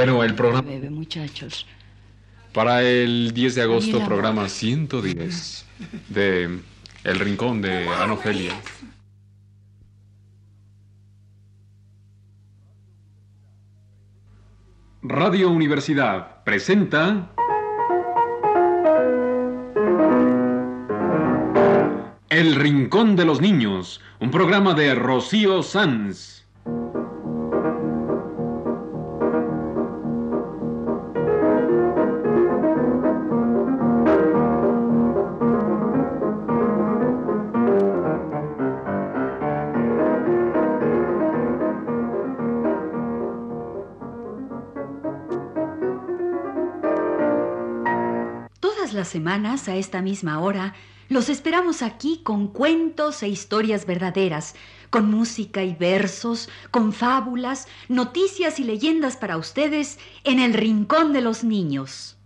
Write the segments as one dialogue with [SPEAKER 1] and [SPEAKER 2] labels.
[SPEAKER 1] Bueno, el programa...
[SPEAKER 2] Bebe, muchachos.
[SPEAKER 1] Para el 10 de agosto, programa 110 de El Rincón de Ana Ofelia. Radio Universidad presenta El Rincón de los Niños, un programa de Rocío Sanz.
[SPEAKER 2] Semanas, a esta misma hora, los esperamos aquí con cuentos e historias verdaderas, con música y versos, con fábulas, noticias y leyendas para ustedes en el Rincón de los Niños.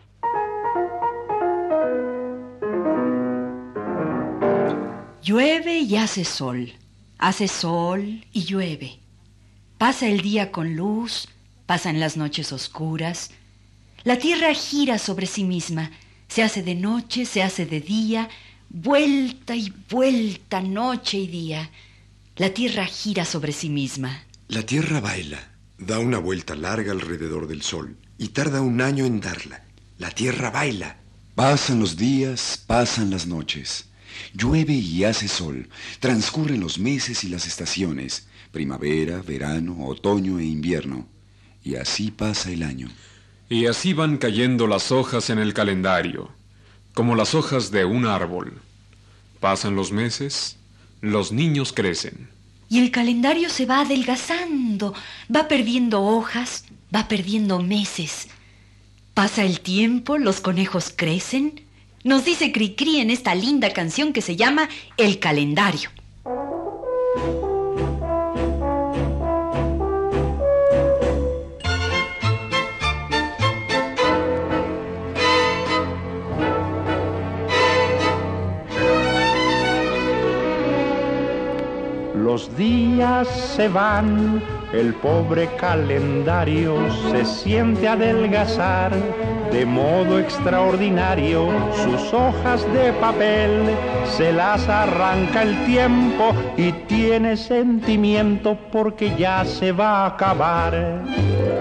[SPEAKER 2] Llueve y hace sol, hace sol y llueve. Pasa el día con luz, pasan las noches oscuras. La tierra gira sobre sí misma, se hace de noche, se hace de día, vuelta y vuelta, noche y día. La tierra gira sobre sí misma.
[SPEAKER 3] La Tierra baila, da una vuelta larga alrededor del Sol y tarda un año en darla. La Tierra baila.
[SPEAKER 4] Pasan los días, pasan las noches. Llueve y hace sol. Transcurren los meses y las estaciones. Primavera, verano, otoño e invierno. Y así pasa el año.
[SPEAKER 1] Y así van cayendo las hojas en el calendario, como las hojas de un árbol. Pasan los meses, los niños crecen.
[SPEAKER 2] Y el calendario se va adelgazando, va perdiendo hojas, va perdiendo meses. Pasa el tiempo, los conejos crecen. Nos dice Cricri en esta linda canción que se llama El calendario.
[SPEAKER 5] Los días se van, el pobre calendario se siente adelgazar de modo extraordinario. Sus hojas de papel se las arranca el tiempo y tiene sentimiento porque ya se va a acabar.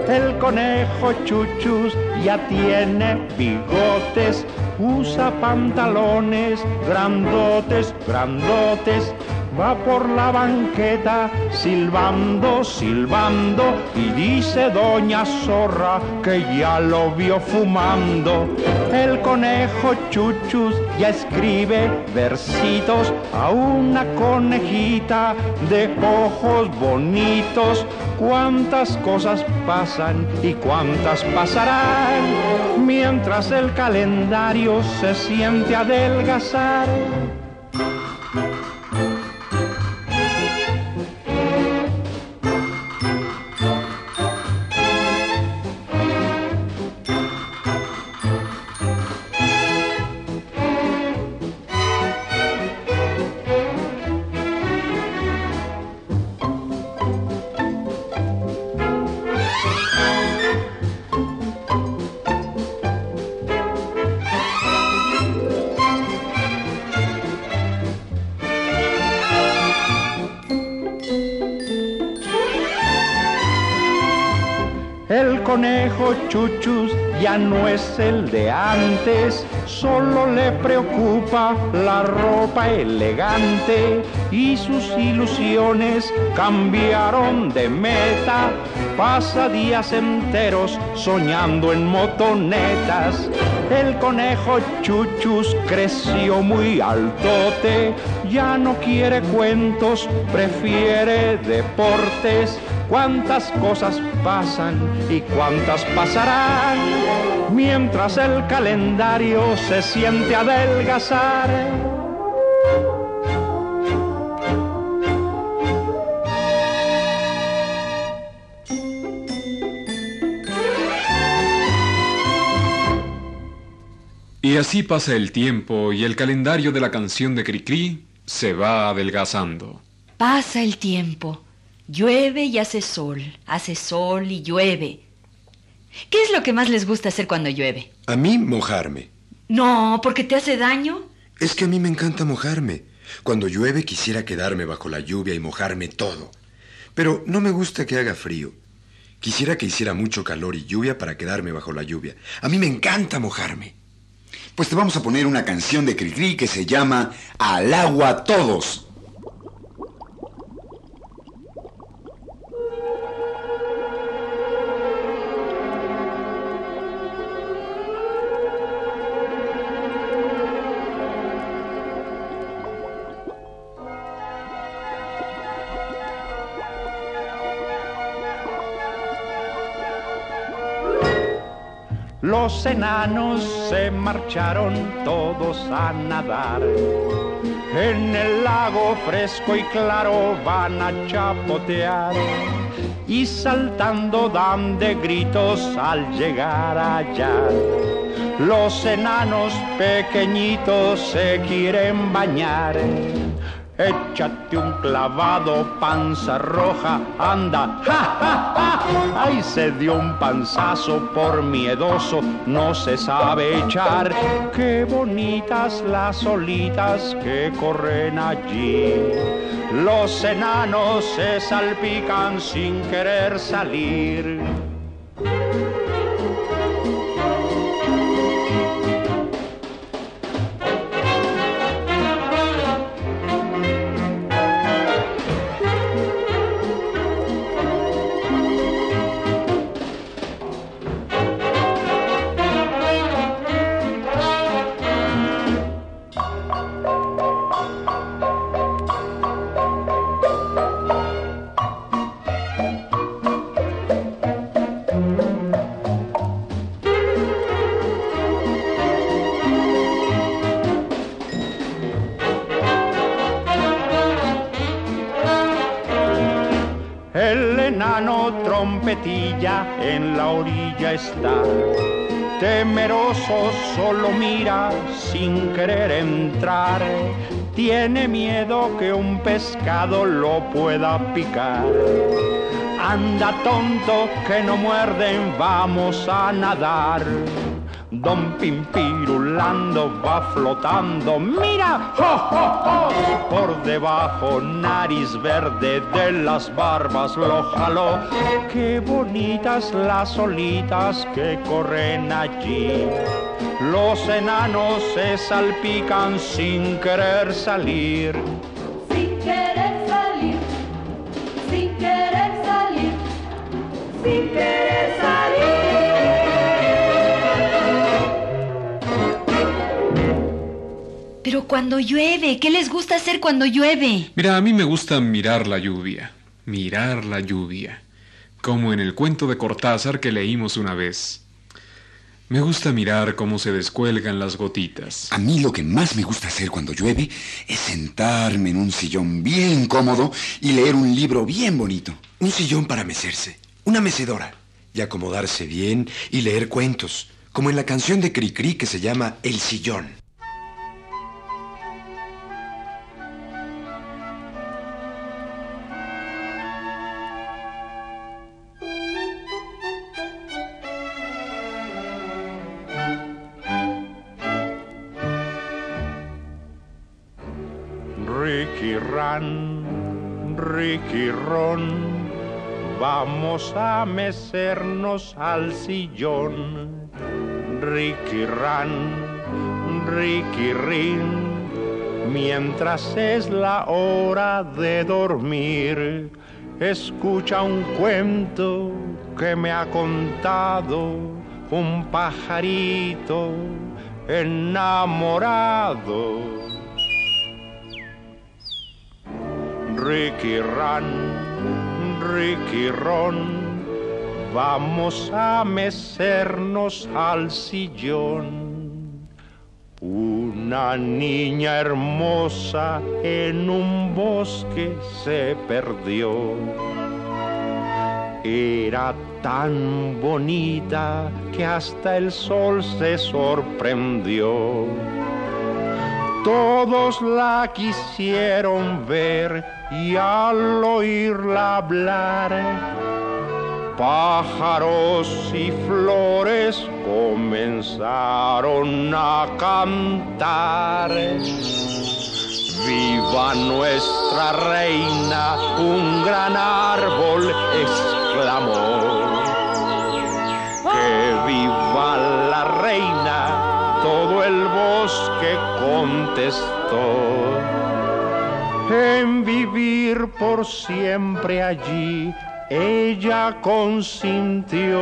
[SPEAKER 5] El conejo chuchus ya tiene bigotes, usa pantalones grandotes, grandotes va por la banqueta silbando, silbando y dice doña zorra que ya lo vio fumando. El conejo chuchus ya escribe versitos a una conejita de ojos bonitos. Cuántas cosas pasan y cuántas pasarán mientras el calendario se siente adelgazar. Conejo chuchus ya no es el de antes, solo le preocupa la ropa elegante y sus ilusiones cambiaron de meta. Pasa días enteros soñando en motonetas. El conejo chuchus creció muy altote, ya no quiere cuentos, prefiere deportes. Cuántas cosas pasan y cuántas pasarán mientras el calendario se siente adelgazar.
[SPEAKER 1] Y así pasa el tiempo y el calendario de la canción de Cricri se va adelgazando.
[SPEAKER 2] Pasa el tiempo, llueve y hace sol, hace sol y llueve. ¿Qué es lo que más les gusta hacer cuando llueve?
[SPEAKER 3] A mí mojarme.
[SPEAKER 2] No, porque te hace daño.
[SPEAKER 3] Es que a mí me encanta mojarme. Cuando llueve quisiera quedarme bajo la lluvia y mojarme todo. Pero no me gusta que haga frío. Quisiera que hiciera mucho calor y lluvia para quedarme bajo la lluvia. A mí me encanta mojarme.
[SPEAKER 4] Pues te vamos a poner una canción de Cricri que se llama Al agua todos.
[SPEAKER 5] Los enanos se marcharon todos a nadar. En el lago fresco y claro van a chapotear. Y saltando dan de gritos al llegar allá. Los enanos pequeñitos se quieren bañar Échate un clavado, panza roja, anda, ja, ja, ja. Ay, se dio un panzazo por miedoso, no se sabe echar. Qué bonitas las olitas que corren allí. Los enanos se salpican sin querer salir. En la orilla está. Temeroso solo mira sin querer entrar. Tiene miedo que un pescado lo pueda picar. Anda tonto que no muerden, vamos a nadar. Pimpirulando va flotando, mira, por debajo nariz verde de las barbas lo jaló. Qué bonitas las olitas que corren allí. Los enanos se salpican sin querer salir.
[SPEAKER 2] Cuando llueve, ¿qué les gusta hacer cuando llueve?
[SPEAKER 1] Mira, a mí me gusta mirar la lluvia, mirar la lluvia, como en el cuento de Cortázar que leímos una vez. Me gusta mirar cómo se descuelgan las gotitas.
[SPEAKER 4] A mí lo que más me gusta hacer cuando llueve es sentarme en un sillón bien cómodo y leer un libro bien bonito.
[SPEAKER 3] Un sillón para mecerse, una mecedora, y acomodarse bien y leer cuentos, como en la canción de Cricri que se llama El sillón.
[SPEAKER 5] Vamos a mecernos al sillón. Ricky Ran, Ricky Rin, mientras es la hora de dormir, escucha un cuento que me ha contado un pajarito enamorado Ricky Ran, Ricky Ron, vamos a mecernos al sillón. Una niña hermosa en un bosque se perdió. Era tan bonita que hasta el sol se sorprendió. Todos la quisieron ver y al oírla hablar, pájaros y flores comenzaron a cantar. Viva nuestra reina, un gran árbol exclamó. Que viva la reina, el bosque contestó. En vivir por siempre allí, ella consintió,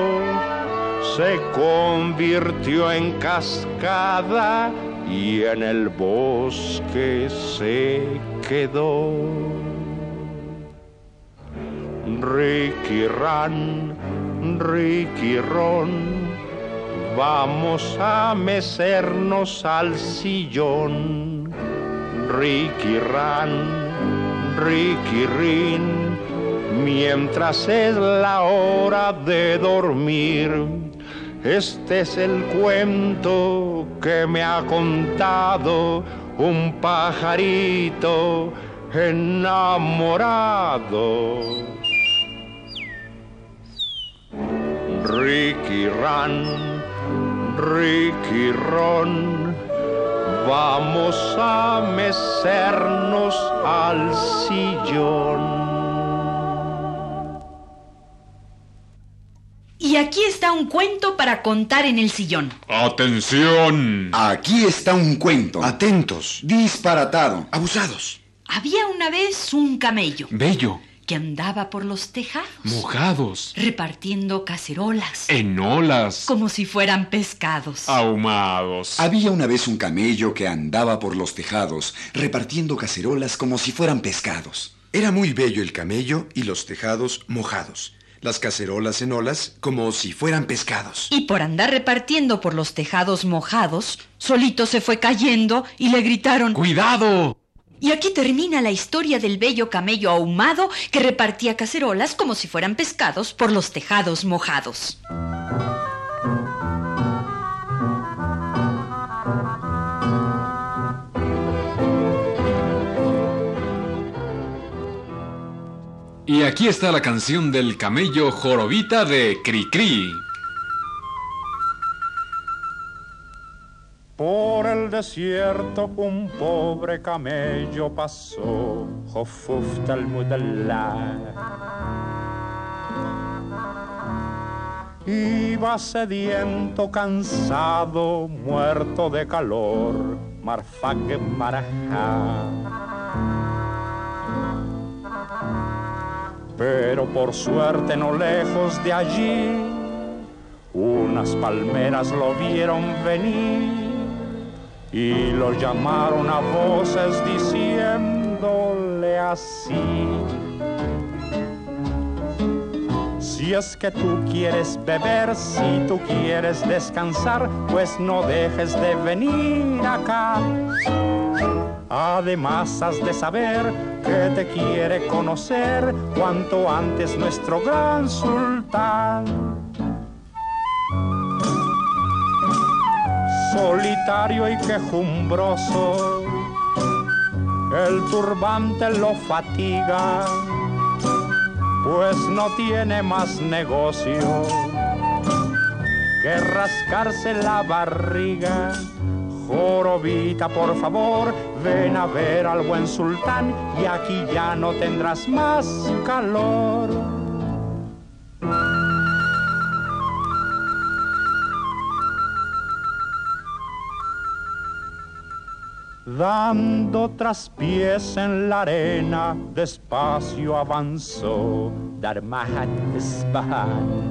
[SPEAKER 5] se convirtió en cascada y en el bosque se quedó. Ricky Ran, Ricky Ron, vamos a mecernos al sillón. Ricky Ran, Ricky Rin, mientras es la hora de dormir. Este es el cuento que me ha contado un pajarito enamorado. Ricky Ran, Ricky Ron, vamos a mecernos al sillón.
[SPEAKER 2] Y aquí está un cuento para contar en el sillón.
[SPEAKER 1] ¡Atención!
[SPEAKER 4] Aquí está un cuento.
[SPEAKER 3] Atentos,
[SPEAKER 4] Disparatado.
[SPEAKER 3] abusados.
[SPEAKER 2] Había una vez un camello
[SPEAKER 1] Bello,
[SPEAKER 2] que andaba por los tejados
[SPEAKER 1] mojados,
[SPEAKER 2] repartiendo cacerolas
[SPEAKER 1] en olas,
[SPEAKER 2] como si fueran pescados.
[SPEAKER 1] ahumados.
[SPEAKER 4] Había una vez un camello que andaba por los tejados repartiendo cacerolas como si fueran pescados.
[SPEAKER 3] Era muy bello el camello y los tejados mojados. Las cacerolas en olas como si fueran pescados.
[SPEAKER 2] Y por andar repartiendo por los tejados mojados, solito se fue cayendo y le gritaron...
[SPEAKER 1] ¡Cuidado!
[SPEAKER 2] Y aquí termina la historia del bello camello ahumado que repartía cacerolas como si fueran pescados por los tejados mojados.
[SPEAKER 1] Y aquí está la canción del camello jorobita de Cricri.
[SPEAKER 5] Por el desierto un pobre camello pasó, Hofuf Talmudallah. Iba sediento, cansado, muerto de calor, Marfaq Marajá. Pero por suerte no lejos de allí, unas palmeras lo vieron venir y lo llamaron a voces diciéndole así. Si es que tú quieres beber, si tú quieres descansar, pues no dejes de venir acá. Además has de saber que te quiere conocer cuanto antes nuestro gran sultán. Solitario y quejumbroso, el turbante lo fatiga, pues no tiene más negocio que rascarse la barriga. Jorobita, por favor, ven a ver al buen sultán y aquí ya no tendrás más calor. Dando traspiés en la arena, despacio avanzó Darmahat Isfahan.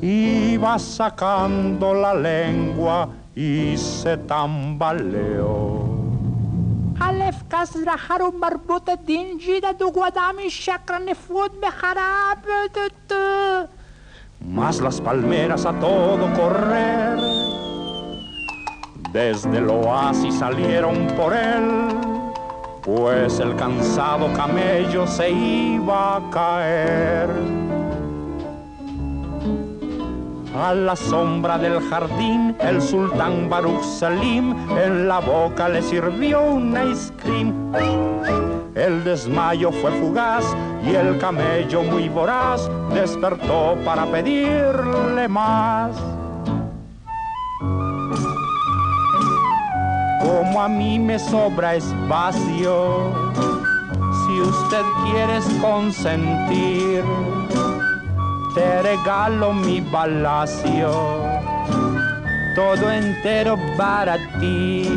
[SPEAKER 5] Iba sacando la lengua y se tambaleó.
[SPEAKER 6] الف كسر حرم مربوطة دين جيدة دو قدامي الشكر نفوت بخراب
[SPEAKER 5] Mas las palmeras a todo correr, desde el oasis salieron por él, pues el cansado camello se iba a caer. A la sombra del jardín, el sultán Baruch Salim en la boca le sirvió un ice cream. El desmayo fue fugaz y el camello muy voraz despertó para pedirle más. Como a mí me sobra espacio, si usted quiere consentir, te regalo mi palacio, todo entero para ti.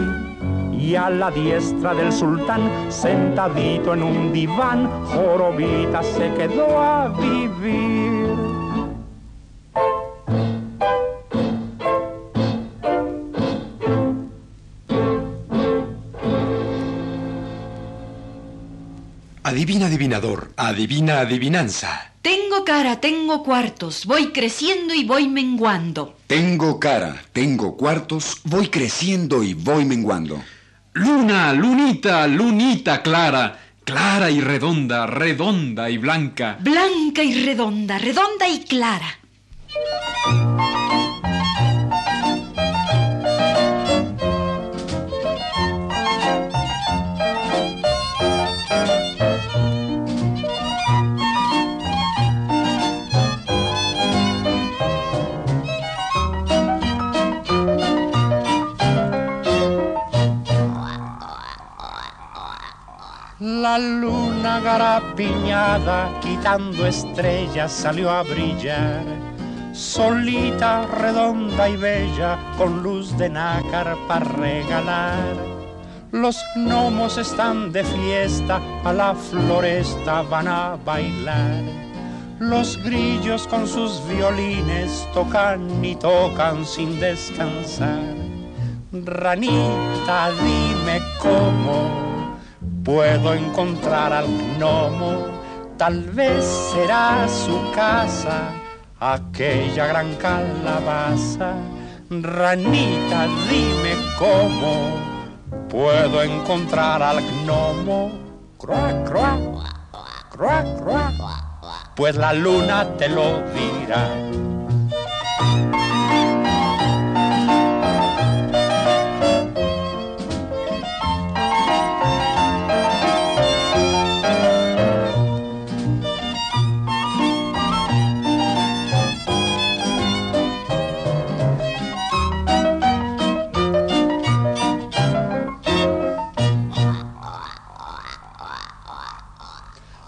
[SPEAKER 5] Y a la diestra del sultán, sentadito en un diván, Jorobita se quedó a vivir.
[SPEAKER 3] Adivina adivinador, adivina adivinanza.
[SPEAKER 2] Tengo cara, tengo cuartos, voy creciendo y voy menguando.
[SPEAKER 4] Tengo cara, tengo cuartos, voy creciendo y voy menguando.
[SPEAKER 1] Luna, lunita, lunita clara, clara y redonda, redonda y blanca.
[SPEAKER 2] Blanca y redonda, redonda y clara.
[SPEAKER 5] La luna garapiñada, quitando estrellas, salió a brillar. Solita, redonda y bella, con luz de nácar para regalar. Los gnomos están de fiesta, a la floresta van a bailar. Los grillos con sus violines tocan y tocan sin descansar. Ranita, dime cómo puedo encontrar al gnomo, tal vez será su casa, aquella gran calabaza. Ranita, dime cómo puedo encontrar al gnomo. Croa, croa, croa, croa. Pues la luna te lo dirá.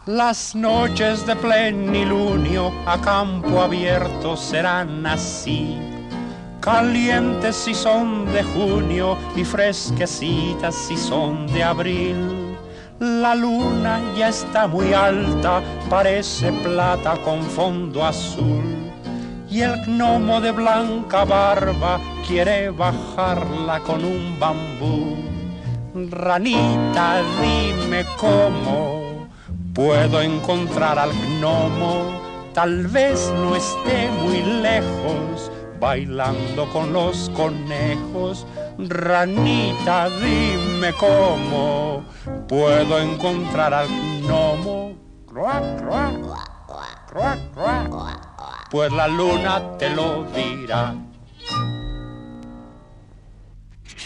[SPEAKER 5] Las noches de plenilunio a campo abierto serán así, calientes si son de junio y fresquecitas si son de abril. La luna ya está muy alta, parece plata con fondo azul. Y el gnomo de blanca barba quiere bajarla con un bambú. Ranita, dime cómo puedo encontrar al gnomo, tal vez no esté muy lejos, bailando con los conejos. Ranita, dime cómo puedo encontrar al gnomo. Croa, croa, croa, croa. Pues la luna te lo dirá.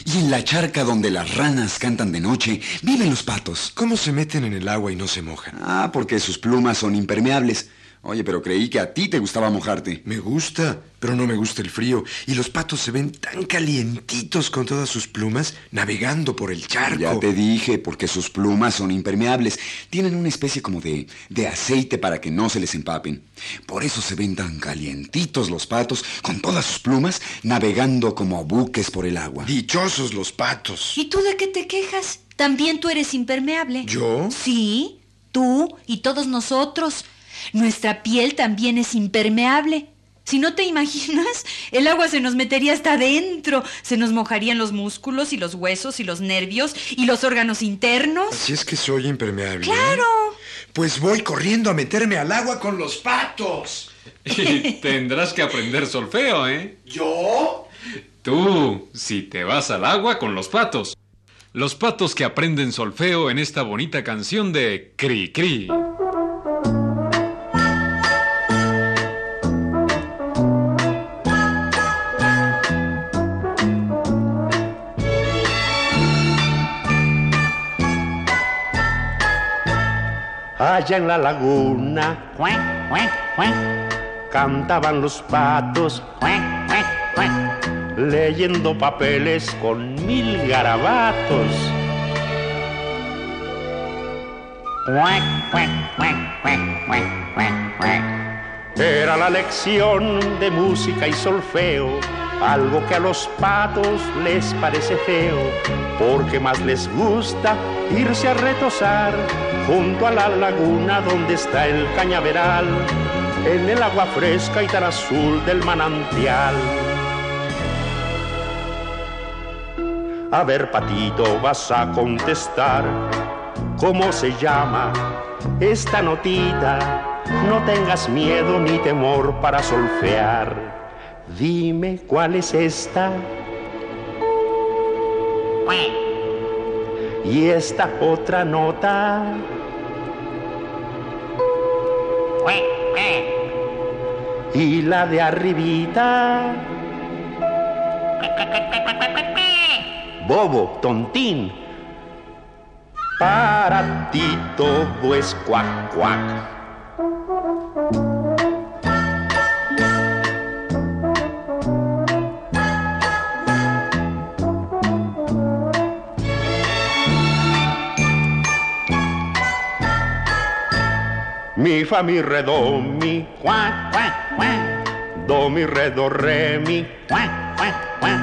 [SPEAKER 4] Y en la charca donde las ranas cantan de noche, viven los patos.
[SPEAKER 3] ¿Cómo se meten en el agua y no se mojan?
[SPEAKER 4] Ah, porque sus plumas son impermeables. Oye, pero creí que a ti te gustaba mojarte.
[SPEAKER 3] Me gusta, pero no me gusta el frío. Y los patos se ven tan calientitos con todas sus plumas navegando por el charco.
[SPEAKER 4] Ya te dije, porque sus plumas son impermeables. Tienen una especie como de, de aceite para que no se les empapen. Por eso se ven tan calientitos los patos, con todas sus plumas, navegando como buques por el agua.
[SPEAKER 3] Dichosos los patos.
[SPEAKER 2] ¿Y tú de qué te quejas? También tú eres impermeable.
[SPEAKER 3] ¿Yo?
[SPEAKER 2] Sí, tú y todos nosotros. Nuestra piel también es impermeable. Si no te imaginas, el agua se nos metería hasta adentro, se nos mojarían los músculos y los huesos y los nervios y los órganos internos.
[SPEAKER 3] Así es que soy impermeable. ¿eh?
[SPEAKER 2] ¡Claro!
[SPEAKER 3] Pues voy corriendo a meterme al agua con los patos.
[SPEAKER 1] Y tendrás que aprender solfeo, ¿eh?
[SPEAKER 3] ¿Yo?
[SPEAKER 1] Tú, si te vas al agua con los patos. Los patos que aprenden solfeo en esta bonita canción de Cri Cri.
[SPEAKER 5] Allá en la laguna, cantaban los patos, leyendo papeles con mil garabatos. Era la lección de música y solfeo, algo que a los patos les parece feo, porque más les gusta irse a retosar junto a la laguna donde está el cañaveral, en el agua fresca y tan azul del manantial. A ver, patito, vas a contestar cómo se llama esta notita. No tengas miedo ni temor para solfear. Dime cuál es esta. Y esta otra nota. Y la de arribita. Bobo, tontín. Para ti todo es cuac, cuac. Mi fa mi re do mi cuac cuac cuac do mi re do re mi cuac cuac cuac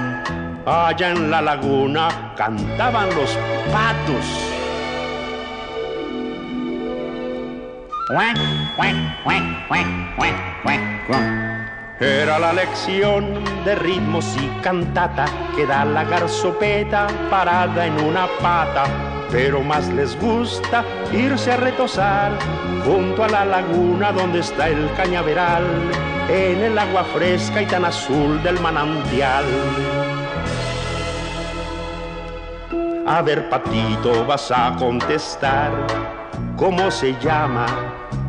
[SPEAKER 5] allá en la laguna cantaban los patos. Cuac cuac cuac cuac cuac cuac era la lección de ritmos y cantata que da la garzopeta parada en una pata pero más les gusta irse a retosar junto a la laguna donde está el cañaveral, en el agua fresca y tan azul del manantial. A ver, patito, vas a contestar cómo se llama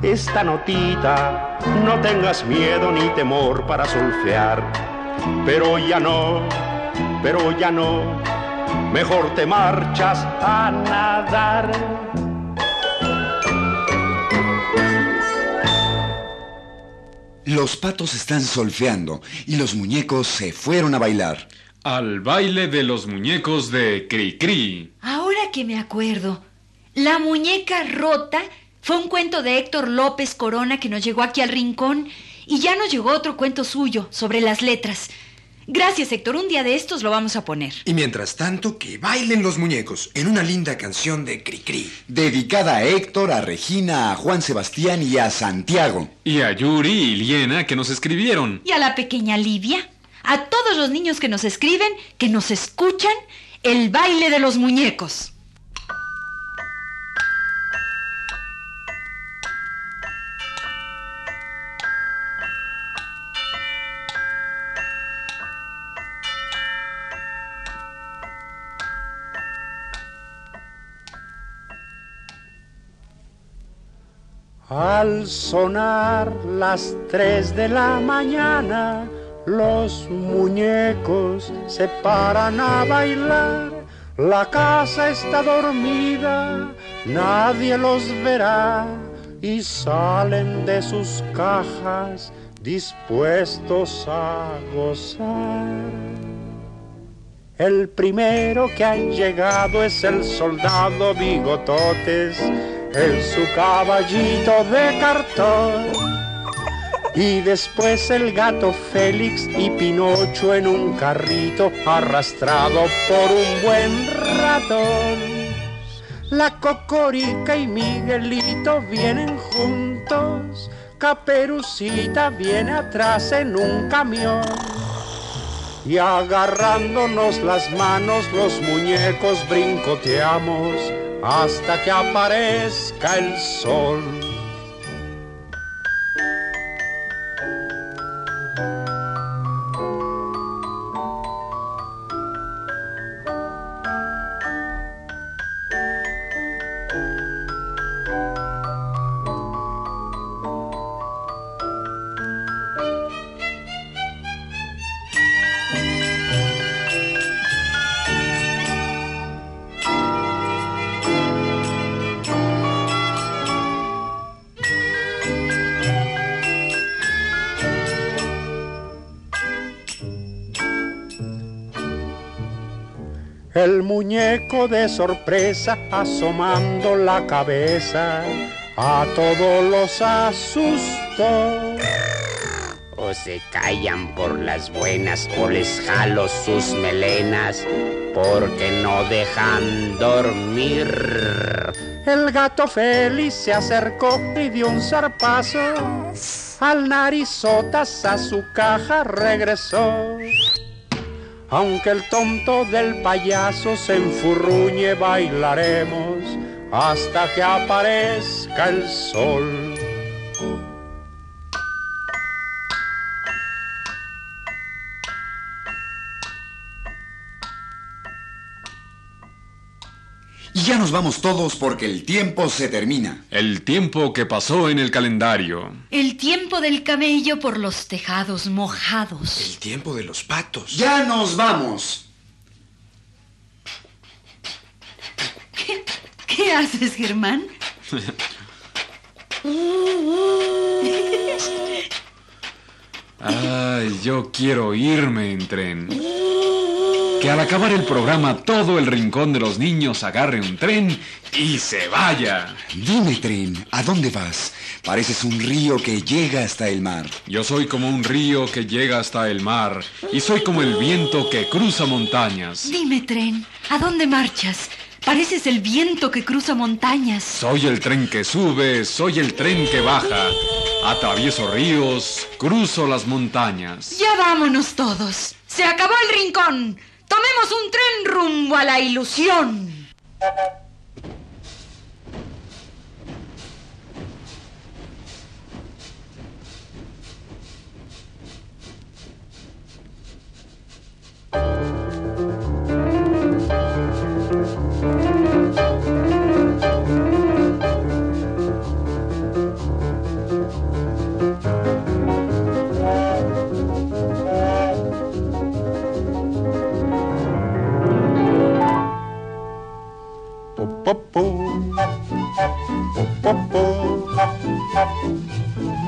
[SPEAKER 5] esta notita. No tengas miedo ni temor para solfear, pero ya no, pero ya no mejor te marchas a nadar.
[SPEAKER 4] Los patos están solfeando y los muñecos se fueron a bailar.
[SPEAKER 1] Al baile de los muñecos de Cricri.
[SPEAKER 2] Ahora que me acuerdo, La muñeca rota fue un cuento de Héctor López Corona que nos llegó aquí al rincón y ya nos llegó otro cuento suyo sobre las letras. Gracias, Héctor. Un día de estos lo vamos a poner.
[SPEAKER 3] Y mientras tanto, que bailen los muñecos en una linda canción de Cricri.
[SPEAKER 4] Dedicada a Héctor, a Regina, a Juan Sebastián y a Santiago.
[SPEAKER 1] Y a Yuri y Liena que nos escribieron.
[SPEAKER 2] Y a la pequeña Livia, a todos los niños que nos escriben, que nos escuchan, el baile de los muñecos.
[SPEAKER 5] Al sonar las tres de la mañana, los muñecos se paran a bailar. La casa está dormida, nadie los verá y salen de sus cajas dispuestos a gozar. El primero que ha llegado es el soldado Bigototes en su caballito de cartón. Y después el gato Félix y Pinocho en un carrito arrastrado por un buen ratón. La Cocorica y Miguelito vienen juntos, Caperucita viene atrás en un camión. Y agarrándonos las manos los muñecos brincoteamos hasta que aparezca el sol. El muñeco de sorpresa asomando la cabeza a todos los asustó.
[SPEAKER 7] O se callan por las buenas o les jalo sus melenas porque no dejan dormir.
[SPEAKER 5] El gato feliz se acercó y dio un zarpazo. Al narizotas a su caja regresó. Aunque el tonto del payaso se enfurruñe, bailaremos hasta que aparezca el sol.
[SPEAKER 4] Y ya nos vamos todos porque el tiempo se termina.
[SPEAKER 1] El tiempo que pasó en el calendario.
[SPEAKER 2] El tiempo del camello por los tejados mojados.
[SPEAKER 3] El tiempo de los patos.
[SPEAKER 4] Ya nos vamos.
[SPEAKER 2] ¿Qué, qué haces, Germán?
[SPEAKER 1] Ay, yo quiero irme en tren. Que al acabar el programa todo el rincón de los niños agarre un tren y se vaya.
[SPEAKER 4] Dime, tren, ¿a dónde vas? Pareces un río que llega hasta el mar.
[SPEAKER 1] Yo soy como un río que llega hasta el mar y soy como el viento que cruza montañas.
[SPEAKER 2] Dime, tren, ¿a dónde marchas? Pareces el viento que cruza montañas.
[SPEAKER 1] Soy el tren que sube, soy el tren que baja. Atravieso ríos, cruzo las montañas.
[SPEAKER 2] Ya vámonos todos. Se acabó el rincón. Tomemos un tren rumbo a la ilusión.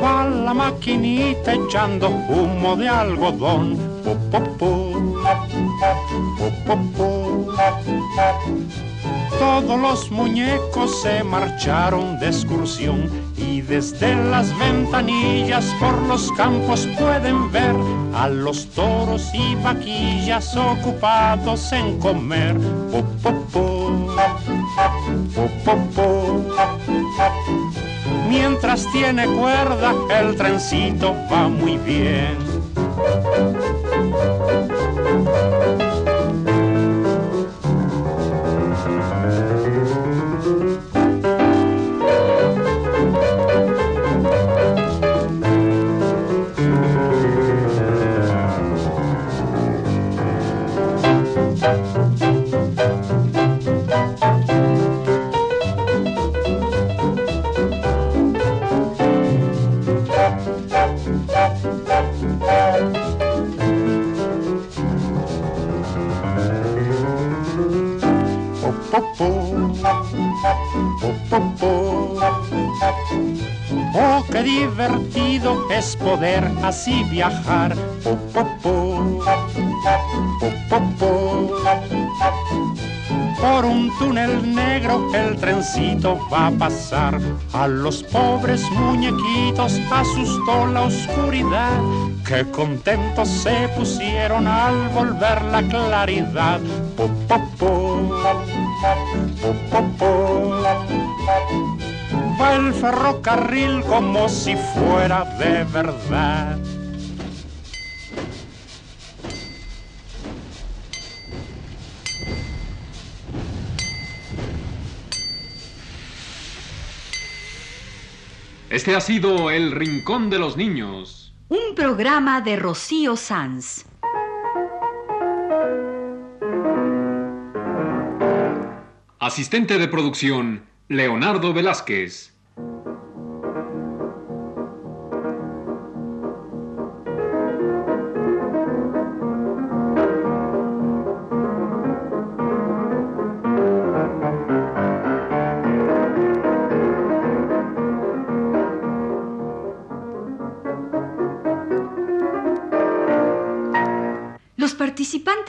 [SPEAKER 5] Va la maquinita echando humo de algodón. Po, po, po. Todos los muñecos se marcharon de excursión y desde las ventanillas por los campos pueden ver a los toros y vaquillas ocupados en comer. Po. Mientras tiene cuerda, el trencito va muy bien. Divertido es poder así viajar. Po, po, po. Por un túnel negro el trencito va a pasar. A los pobres muñequitos asustó la oscuridad. Qué contentos se pusieron al volver la claridad. Po, po, po. El ferrocarril como si fuera de verdad.
[SPEAKER 1] Este ha sido El Rincón de los Niños.
[SPEAKER 2] Un programa de Rocío Sanz.
[SPEAKER 1] Asistente de producción, Leonardo Velázquez.